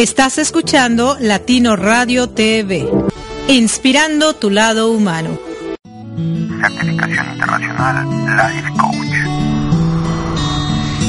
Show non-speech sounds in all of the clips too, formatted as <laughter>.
Estás escuchando Latino Radio TV, inspirando tu lado humano. Certificación internacional Coach.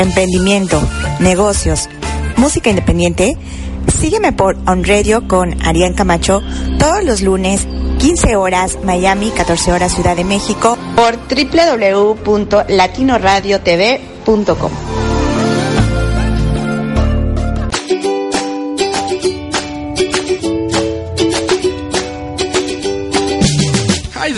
emprendimiento, negocios, música independiente? Sígueme por On Radio con Arián Camacho todos los lunes, 15 horas Miami, 14 horas Ciudad de México, por www.latinoradiotv.com.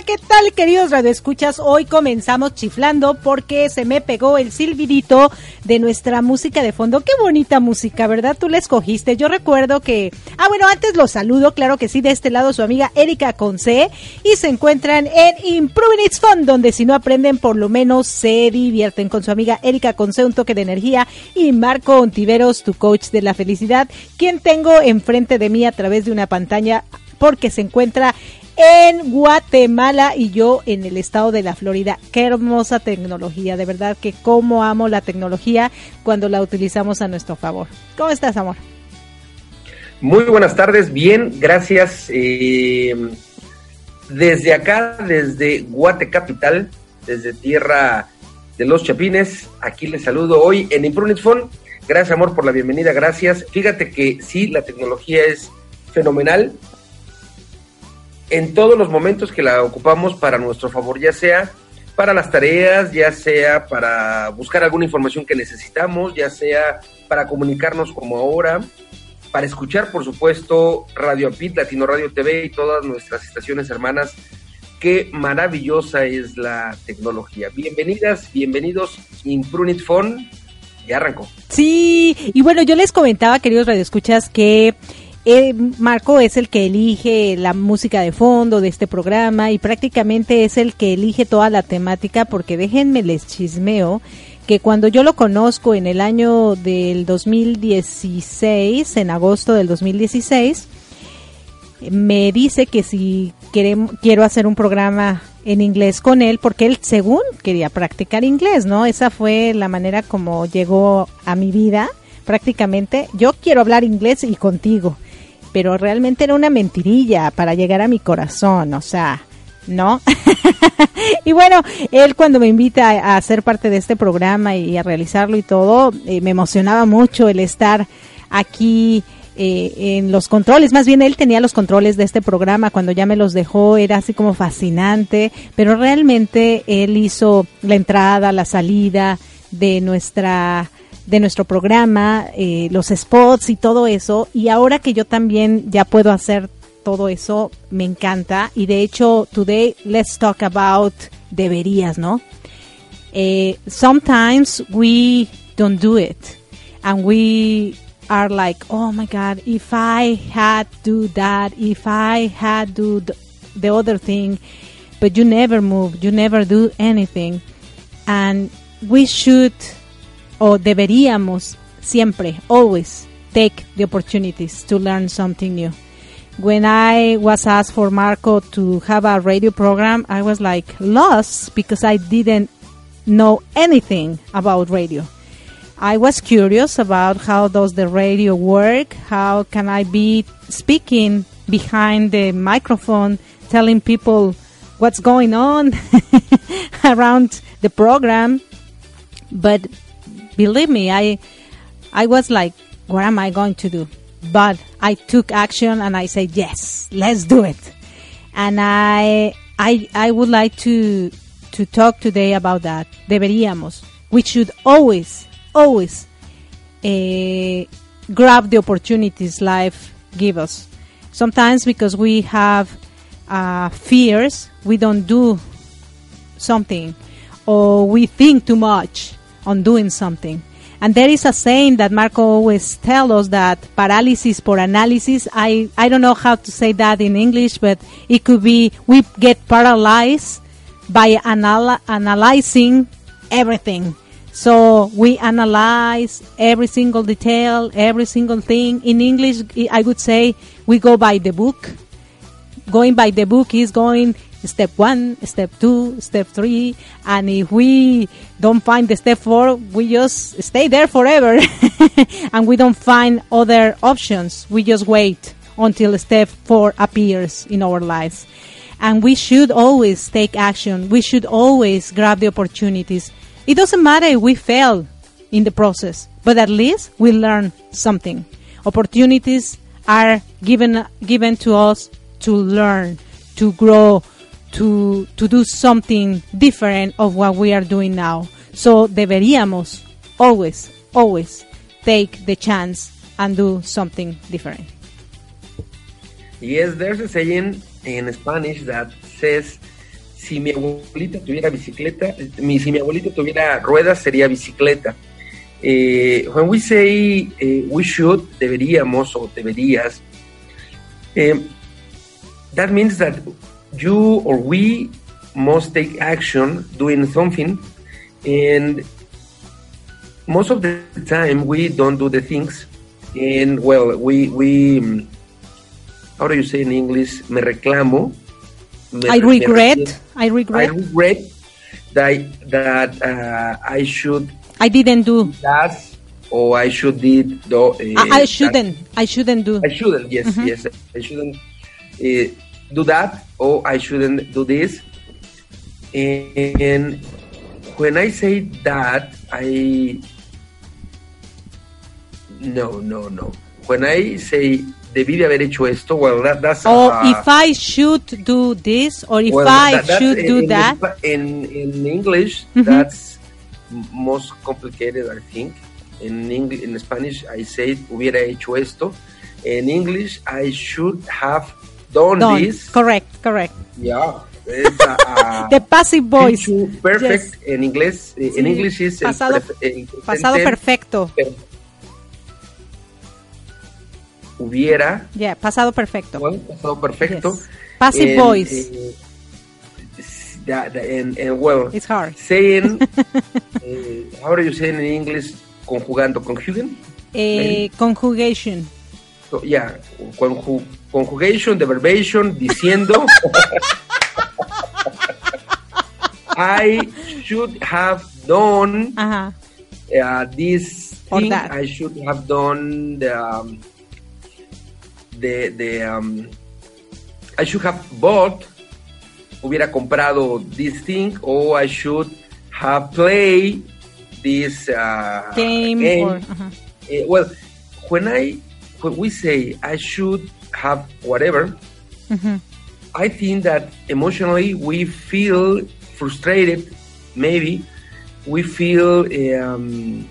¿Qué tal, queridos radioescuchas? Hoy comenzamos chiflando porque se me pegó el silbidito de nuestra música de fondo. Qué bonita música, ¿verdad? Tú la escogiste. Yo recuerdo que. Ah, bueno, antes los saludo, claro que sí, de este lado su amiga Erika Conce. Y se encuentran en Improving It's Fun, donde si no aprenden, por lo menos se divierten con su amiga Erika Conce, un toque de energía. Y Marco Ontiveros, tu coach de la felicidad, quien tengo enfrente de mí a través de una pantalla porque se encuentra en Guatemala y yo en el estado de la Florida. Qué hermosa tecnología, de verdad que cómo amo la tecnología cuando la utilizamos a nuestro favor. ¿Cómo estás, amor? Muy buenas tardes, bien, gracias. Eh, desde acá, desde Guate Capital, desde tierra de los Chapines, aquí les saludo hoy en Phone. Gracias, amor, por la bienvenida, gracias. Fíjate que sí, la tecnología es fenomenal en todos los momentos que la ocupamos para nuestro favor, ya sea para las tareas, ya sea para buscar alguna información que necesitamos, ya sea para comunicarnos como ahora, para escuchar, por supuesto, Radio Apit, Latino Radio TV y todas nuestras estaciones hermanas. Qué maravillosa es la tecnología. Bienvenidas, bienvenidos, Imprunit Phone. Ya arrancó. Sí, y bueno, yo les comentaba, queridos radioescuchas, que eh, Marco es el que elige la música de fondo de este programa y prácticamente es el que elige toda la temática porque déjenme les chismeo que cuando yo lo conozco en el año del 2016, en agosto del 2016, me dice que si queremos, quiero hacer un programa en inglés con él, porque él según quería practicar inglés, ¿no? Esa fue la manera como llegó a mi vida prácticamente. Yo quiero hablar inglés y contigo pero realmente era una mentirilla para llegar a mi corazón, o sea, ¿no? <laughs> y bueno, él cuando me invita a, ser parte de este programa y a realizarlo y todo, eh, me emocionaba mucho el estar aquí eh, en los controles, más bien él tenía los controles de este programa, cuando ya me los dejó era así como fascinante, pero realmente él hizo la entrada, la salida de nuestra de nuestro programa, eh, los spots y todo eso. Y ahora que yo también ya puedo hacer todo eso, me encanta. Y de hecho, today let's talk about deberías, ¿no? Eh, sometimes we don't do it. And we are like, oh my God, if I had do that, if I had do the, the other thing, but you never move, you never do anything. And we should o deberíamos siempre, always take the opportunities to learn something new. When I was asked for Marco to have a radio program, I was like lost because I didn't know anything about radio. I was curious about how does the radio work? How can I be speaking behind the microphone telling people what's going on <laughs> around the program? But believe me, I I was like, what am I going to do? But I took action and I said, yes, let's do it. And I I I would like to to talk today about that. Deberíamos. We should always always uh, grab the opportunities life give us. Sometimes because we have uh, fears, we don't do something, or we think too much on doing something. And there is a saying that Marco always tells us that paralysis for analysis. I, I don't know how to say that in English, but it could be we get paralyzed by anal- analyzing everything. So we analyze every single detail, every single thing. In English, I would say we go by the book. Going by the book is going step one, step two, step three, and if we don't find the step four, we just stay there forever, <laughs> and we don't find other options. We just wait until step four appears in our lives. and we should always take action. We should always grab the opportunities. It doesn't matter if we fail in the process, but at least we learn something. Opportunities are given given to us to learn, to grow, to to do something different of what we are doing now. So deberíamos always, always take the chance and do something different. Yes, there's a saying in Spanish that says, si mi abuelita tuviera bicicleta, mi, si mi abuelita tuviera ruedas, sería bicicleta. Eh, when we say eh, we should, deberíamos o deberías, eh, that means that you or we must take action doing something and most of the time we don't do the things and well we we mm, how do you say in english me reclamo me- I regret. reclamo. I regret i regret. that that uh, i should I didn't do. that or i should did do, uh, I, I shouldn't. I shouldn't do. I shouldn't. Yes, Mhm. yes. I shouldn't uh, do that, or I shouldn't do this. And when I say that, I no, no, no. When I say debí de haber hecho esto, well, that, that's Or uh, if I should do this, or if well, I that- should in, do that. In in English, Mhm. that's most complicated, I think. In English, in Spanish, I say hubiera hecho esto. In English, I should have Done. this. Correct, correct. Yeah. It's a, a <laughs> The passive voice. perfect en inglés. eh, En is el pasado- el Pasado perfecto. per- hubiera Yeah, pasado perfecto. well, pasado perfecto. Yes. Passive And, voice. eh, that, and, and well, It's hard. saying, <laughs> eh, how do you say in English? Conjugando, conjuguen? Eh, conjugation. So, yeah, conju- conjugation, the verbation, diciendo. I should have done Ajá. uh, this thing. that. I should have done the um, the the um, I should have bought hubiera comprado this thing or I should have played this uh, Game, or. Eh, well, when I when we say I should have whatever, Ujú. I think that emotionally we feel frustrated. Maybe we feel um,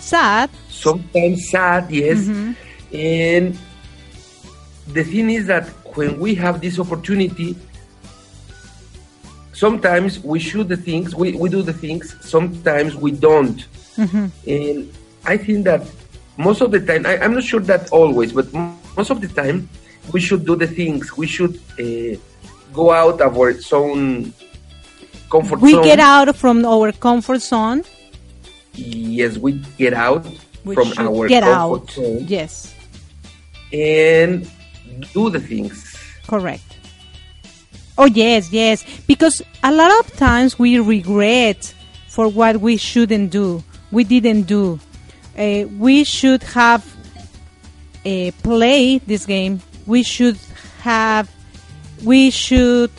sad. sometimes sad. Yes, Mhm. and the thing is that when we have this opportunity, sometimes we shoot the things, we, we do the things. Sometimes we don't. Ujú. And I think that most of the time, I, I'm not sure that always, but most of the time, we should do the things. We should uh, go out of our zone, comfort We zone. We get out from our comfort zone. Yes, we get out We from our get comfort out. zone Yes, and do the things. correct. Oh yes, yes. Because a lot of times we regret for what we shouldn't do. We didn't do. Uh, we should have uh, played this game. We should have. We should.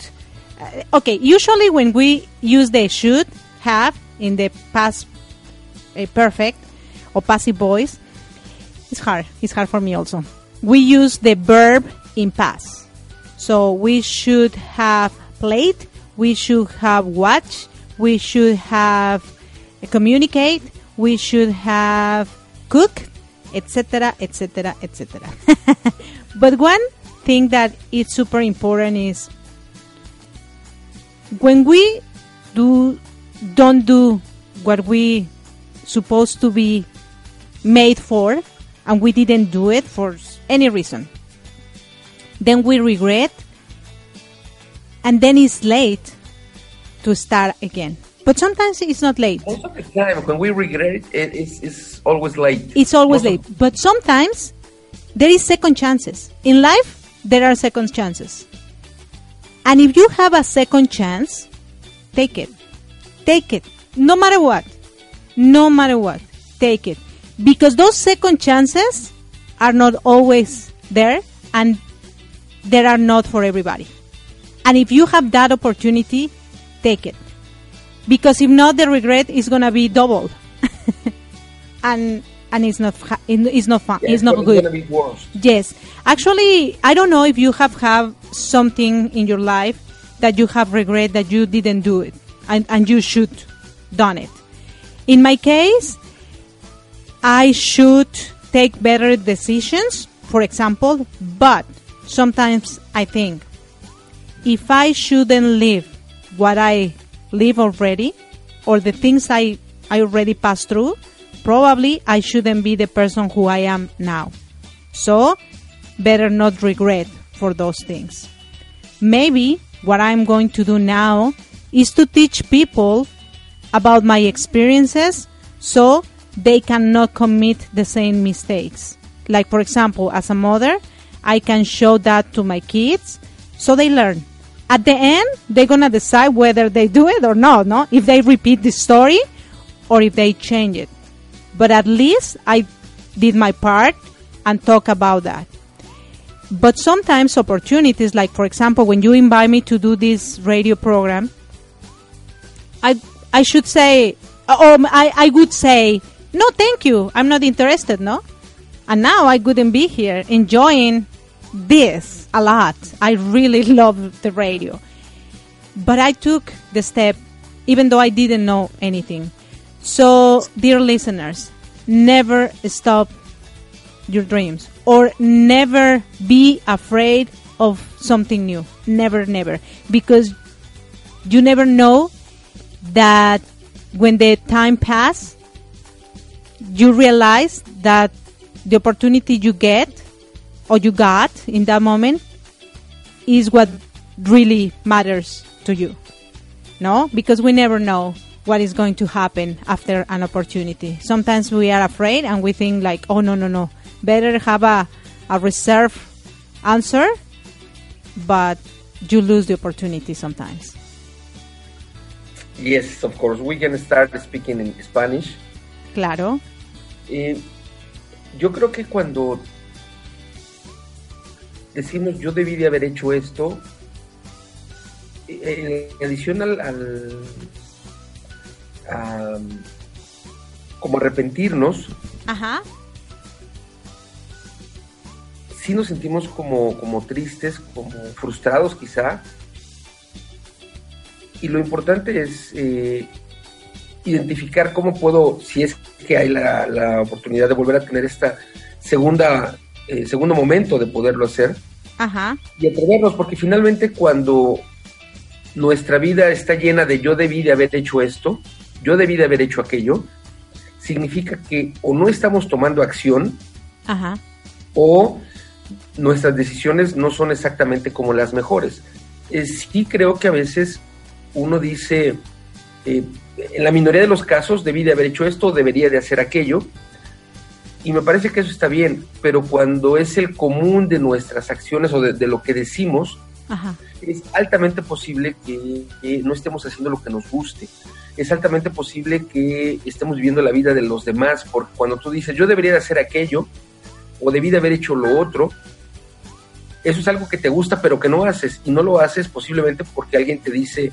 Uh, okay. Usually, when we use the should have in the past uh, perfect or passive voice, it's hard. It's hard for me also. We use the verb in past. So we should have played, we should have watched, we should have communicate, we should have cooked, etc., etc., etc. But one thing that is super important is when we do don't do what we supposed to be made for and we didn't do it for any reason then we regret and then it's late to start again but sometimes it's not late. Most of the time, when we regret it, it it's, it's always late. it's always Most late. Of- but sometimes there is second chances. In life there are second chances. And if you have a second chance take it. Take it. No matter what. No matter what. Take it. Because those second chances are not always there and they are not for everybody. And if you have that opportunity, take it. Because if not, the regret is going to be double. <laughs> and and it's not it's not fun. Yeah, it's not good. gonna be worse. Yes. Actually, I don't know if you have have something in your life that you have regret that you didn't do it and, and you should done it. In my case, I should take better decisions, for example, but sometimes I think if I shouldn't live what I live already or the things I, I already passed through, probably I shouldn't be the person who I am now. So, better not regret for those things. Maybe what I'm going to do now is to teach people about my experiences so they cannot commit the same mistakes. Like, for example, as a mother, I can show that to my kids so they learn. At the end, they're to decide whether they do it or not, no? If they repeat the story or if they change it. But at least I did my part and talk about that. But sometimes opportunities, like for example, when you invite me to do this radio program, I I should say, or I, I would say, no, thank you, I'm not interested, no. And now I couldn't be here enjoying this a lot. I really <laughs> love the radio, but I took the step, even though I didn't know anything. So, dear listeners, never stop your dreams or never be afraid of something new. Never, never. Because you never know that when the time pass, you realize that the opportunity you get or you got in that moment is what really matters to you. No? Because we never know what is going to happen after an opportunity. Sometimes we are afraid and we think like, oh no, no, no. Better have a, a reserve answer, but you lose the opportunity sometimes. Yes, of course. We can start speaking in Spanish. Claro. Eh, yo creo que cuando decimos yo debí de haber hecho esto, eh, en adición al, al- a, como arrepentirnos, Ajá. sí nos sentimos como, como tristes, como frustrados quizá. Y lo importante es eh, identificar cómo puedo, si es que hay la, la oportunidad de volver a tener esta segunda, eh, segundo momento de poderlo hacer, Ajá. y atrevernos, porque finalmente cuando nuestra vida está llena de yo debí de haber hecho esto, yo debí de haber hecho aquello, significa que o no estamos tomando acción Ajá. o nuestras decisiones no son exactamente como las mejores. Eh, sí creo que a veces uno dice, eh, en la minoría de los casos debí de haber hecho esto, debería de hacer aquello, y me parece que eso está bien, pero cuando es el común de nuestras acciones o de, de lo que decimos, Ajá. es altamente posible que, que no estemos haciendo lo que nos guste. Es altamente posible que estemos viviendo la vida de los demás, porque cuando tú dices, yo debería de hacer aquello, o debí de haber hecho lo otro, eso es algo que te gusta, pero que no haces, y no lo haces posiblemente porque alguien te dice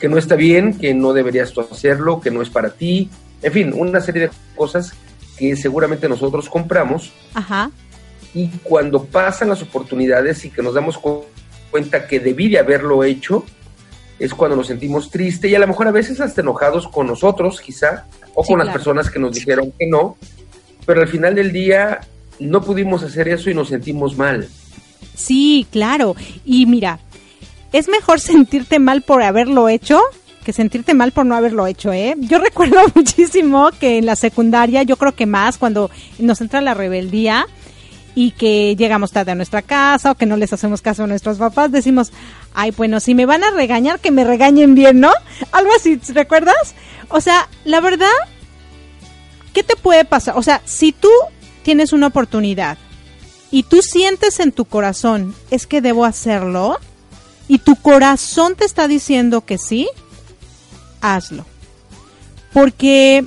que no está bien, que no deberías tú hacerlo, que no es para ti, en fin, una serie de cosas que seguramente nosotros compramos Ajá. y cuando pasan las oportunidades y que nos damos cu- cuenta que debí de haberlo hecho, es cuando nos sentimos tristes y a lo mejor a veces hasta enojados con nosotros, quizá, o Sí, con las personas que nos dijeron que no, pero al final del día no pudimos hacer eso y nos sentimos mal. Sí, claro. Y mira, es mejor <laughs> sentirte mal por haberlo hecho que sentirte mal por no haberlo hecho, ¿eh? Yo <laughs> recuerdo muchísimo que en la secundaria, yo creo que más cuando nos entra la rebeldía y que llegamos tarde a nuestra casa o que no les hacemos caso a nuestros papás, decimos, ay, bueno, si me van a regañar, que me regañen bien, ¿no? <laughs> Algo así, ¿recuerdas? O sea, la verdad, ¿qué te puede pasar? O sea, si tú tienes una oportunidad y tú sientes en tu corazón, es que debo hacerlo, y tu corazón te está diciendo que sí, hazlo. Porque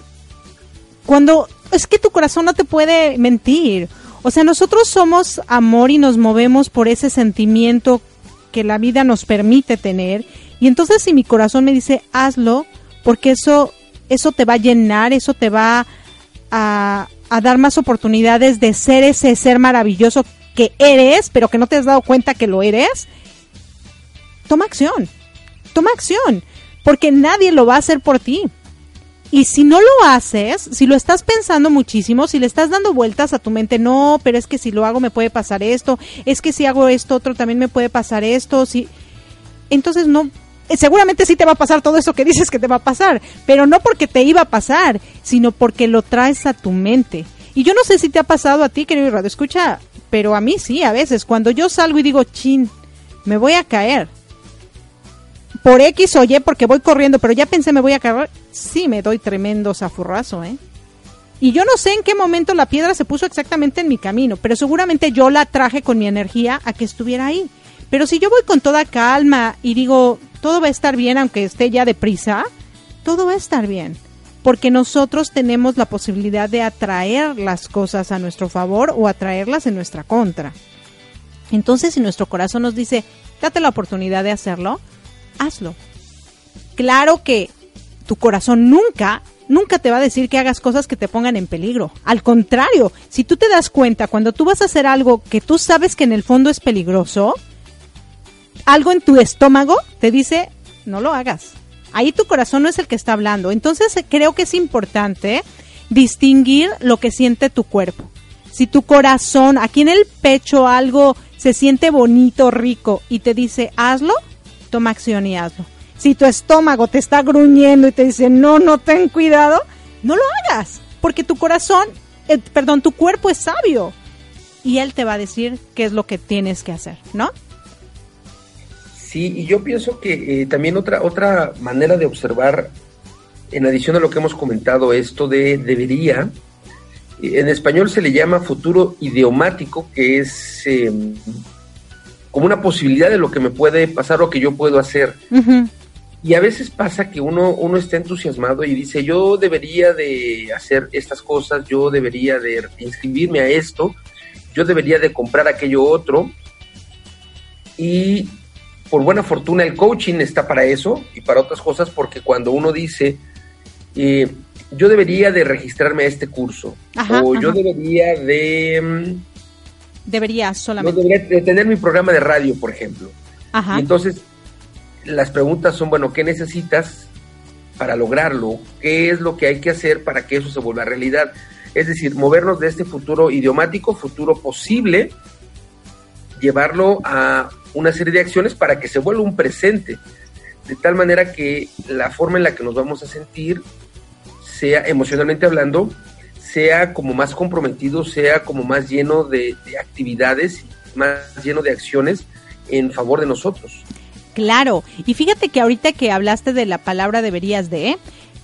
cuando es que tu corazón no te puede mentir, O sea, nosotros somos amor y nos movemos por ese sentimiento que la vida nos permite tener. Y entonces si mi corazón me dice, hazlo, porque eso, eso te va a llenar, eso te va a, a dar más oportunidades de ser ese ser maravilloso que eres, pero que no te has dado cuenta que lo eres, toma acción, toma acción, porque nadie lo va a hacer por ti. Y si no lo haces, si lo estás pensando muchísimo, si le estás dando vueltas a tu mente, no, pero es que si lo hago me puede pasar esto, es que si hago esto otro también me puede pasar esto, si entonces no seguramente sí te va a pasar todo eso que dices que te va a pasar, pero no porque te iba a pasar, sino porque lo traes a tu mente. Y yo no sé si te ha pasado a ti, querido Radio Escucha, pero a mí sí, a veces, cuando yo salgo y digo, chin, me voy a caer. Por X o Y, porque voy corriendo, pero ya pensé me voy a caer, sí me doy tremendo zafurrazo, ¿eh? Y yo no sé en qué momento la piedra se puso exactamente en mi camino, pero seguramente yo la traje con mi energía a que estuviera ahí. Pero si yo voy con toda calma y digo, todo va a estar bien aunque esté ya deprisa, todo va a estar bien. Porque nosotros tenemos la posibilidad de atraer las cosas a nuestro favor o atraerlas en nuestra contra. Entonces, si nuestro corazón nos dice, date la oportunidad de hacerlo, hazlo. Claro que tu corazón nunca, nunca te va a decir que hagas cosas que te pongan en peligro. Al contrario, si tú te das cuenta cuando tú vas a hacer algo que tú sabes que en el fondo es peligroso, algo en tu estómago te dice, no lo hagas. Ahí tu corazón no es el que está hablando. Entonces creo que es importante distinguir lo que siente tu cuerpo. Si tu corazón, aquí en el pecho algo se siente bonito, rico y te dice, hazlo, toma y hazlo. Si tu estómago te está gruñendo y te dice, no, no ten cuidado, no lo hagas. Porque tu corazón, eh, perdón, tu cuerpo es sabio. Y él te va a decir qué es lo que tienes que hacer, ¿no? Sí, y yo pienso que eh, también otra, otra manera de observar, en adición a lo que hemos comentado, esto de debería, eh, en español se le llama futuro idiomático, que es em, como una posibilidad de lo que me puede pasar o que yo puedo hacer. Y a veces pasa que uno, uno está entusiasmado y dice, yo debería de hacer estas cosas, yo debería de inscribirme a esto, yo debería de comprar aquello otro. Y por buena fortuna el coaching está para eso y para otras cosas porque cuando uno dice, eh, yo debería de registrarme a este curso o yo debería de... Mm, debería solamente. debería de tener mi programa de radio, por ejemplo. Y entonces las preguntas son, bueno, ¿qué necesitas para lograrlo? ¿Qué es lo que hay que hacer para que eso se vuelva realidad? Es decir, movernos de este futuro idiomático, futuro posible, llevarlo a una serie de acciones para que se vuelva un presente, de tal manera que la forma en la que nos vamos a sentir sea emocionalmente hablando, sea como más comprometido, sea como más lleno de, actividades, más lleno de acciones en favor de nosotros. Claro, y fíjate que ahorita que hablaste de la palabra deberías de,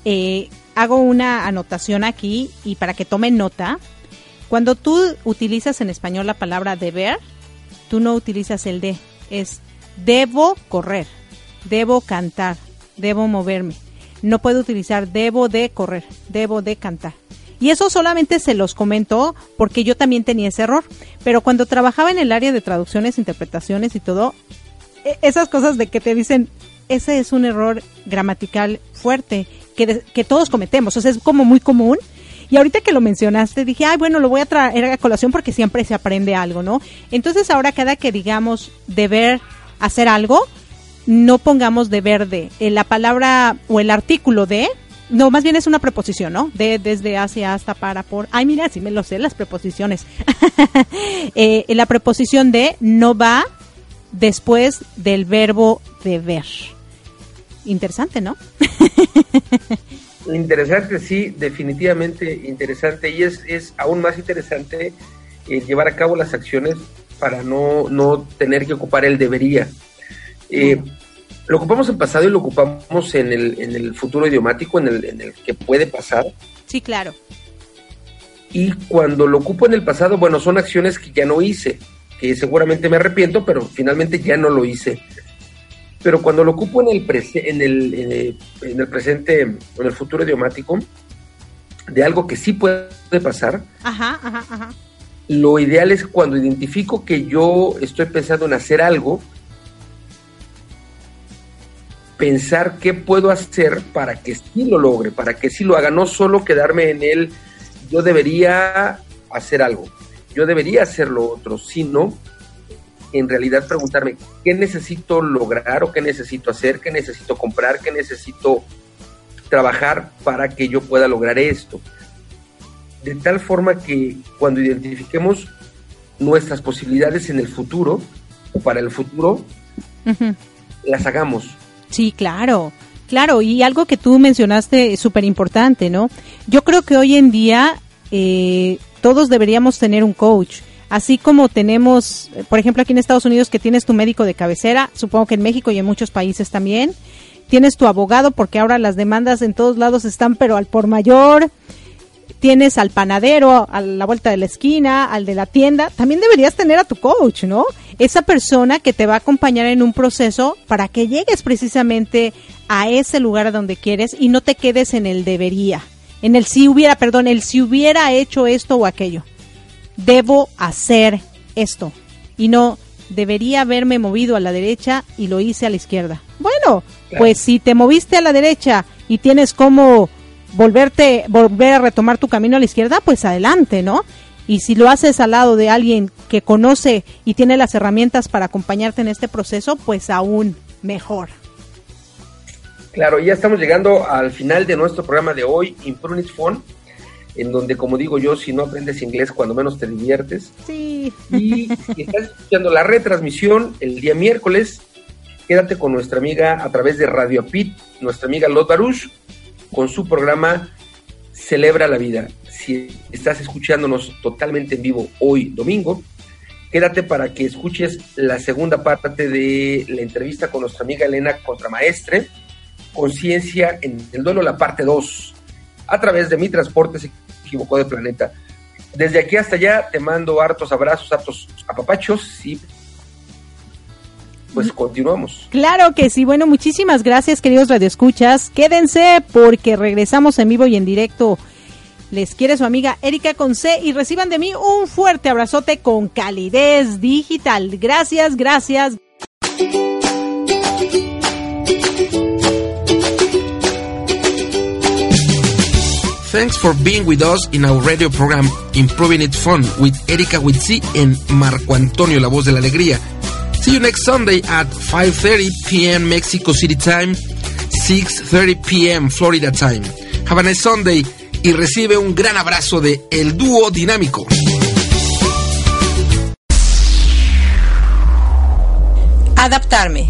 eh, hago una anotación aquí y para que tomen nota, cuando tú utilizas en español la palabra deber, tú no utilizas el de, es debo correr, debo cantar, debo moverme. No puedo utilizar debo de correr, debo de cantar. Y eso solamente se los comento porque yo también tenía ese error. Pero cuando trabajaba en el área de traducciones, interpretaciones y todo, e, esas cosas de que te dicen, ese es un error gramatical fuerte que, que todos cometemos. O sea, es como muy común y ahorita que lo mencionaste, dije, ay, bueno, lo voy a traer a colación porque siempre se aprende algo, ¿no? Entonces ahora cada que digamos deber hacer algo, no pongamos deber de. Eh, la palabra o el artículo de, no, más bien es una preposición, ¿no? De, desde, hacia, hasta, para, por. Ay, mira, sí me lo sé, las preposiciones. <laughs> eh, la preposición de no va después del verbo deber. Interesante, ¿no? <laughs> Interesante, sí, definitivamente interesante. Y es, es aún más interesante eh, llevar a cabo las acciones para no, no tener que ocupar el debería. Eh, lo ocupamos en pasado y lo ocupamos en el, en el futuro idiomático, en el, en el que puede pasar. Sí, claro. Y cuando lo ocupo en el pasado, bueno, son acciones que ya no hice, que seguramente me arrepiento, pero finalmente ya no lo hice pero cuando lo ocupo en el, en el, en el, presente, en el futuro idiomático, de algo que sí puede pasar, ajá, ajá, ajá. lo ideal es cuando identifico que yo estoy pensando en hacer algo, pensar qué puedo hacer para que sí lo logre, para que sí lo haga, no solo quedarme en el yo debería hacer algo, yo debería hacer lo otro, sino en realidad preguntarme qué necesito lograr o qué necesito hacer, qué necesito comprar, qué necesito trabajar para que yo pueda lograr esto. De tal forma que cuando identifiquemos nuestras posibilidades en el futuro o para el futuro, las hagamos. Sí, claro. Claro, y algo que tú mencionaste es súper importante, ¿no? Yo creo que hoy en día eh, todos deberíamos tener un coach. Así como tenemos, por ejemplo, aquí en Estados Unidos que tienes tu médico de cabecera, supongo que en México y en muchos países también. Tienes tu abogado porque ahora las demandas en todos lados están pero al por mayor. Tienes al panadero a la vuelta de la esquina, al de la tienda. También deberías tener a tu coach, ¿no? Esa persona que te va a acompañar en un proceso para que llegues precisamente a ese lugar a donde quieres y no te quedes en el debería. En el si hubiera, perdón, el si hubiera hecho esto o aquello debo hacer esto y no debería haberme movido a la derecha y lo hice a la izquierda. Bueno, pues si te moviste a la derecha y tienes como volverte volver a retomar tu camino a la izquierda, pues adelante, ¿no? Y si lo haces al lado de alguien que conoce y tiene las herramientas para acompañarte en este proceso, pues aún mejor. Claro, ya estamos llegando al final de nuestro programa de hoy, Imprunit Phone en donde, como digo yo, si no aprendes inglés, cuando menos te diviertes. Sí. Y si estás escuchando la retransmisión el día miércoles, quédate con nuestra amiga a través de Radio Pit, nuestra amiga Lot Baruch, con su programa Celebra la Vida. Si estás escuchándonos totalmente en vivo hoy, domingo, quédate para que escuches la segunda parte de la entrevista con nuestra amiga Elena Contramaestre, Conciencia en el duelo, la parte 2 a través de mi transporte se equivocó de planeta. Desde aquí hasta allá te mando hartos abrazos, hartos apapachos y pues continuamos. Claro que sí. Bueno, muchísimas gracias, queridos radioescuchas. Quédense porque regresamos en vivo y en directo. Les quiere su amiga Erika Conce y reciban de mí un fuerte abrazote con calidez digital. Gracias, gracias. Thanks for being with us in our radio program Improving It Fun with Erika Witsi and Marco Antonio, la voz de la alegría. See you next Sunday at 5:30 p.m. Mexico City time, 6:30 p.m. Florida time. Have a nice Sunday y recibe un gran abrazo de El Dúo Dinámico. Adaptarme,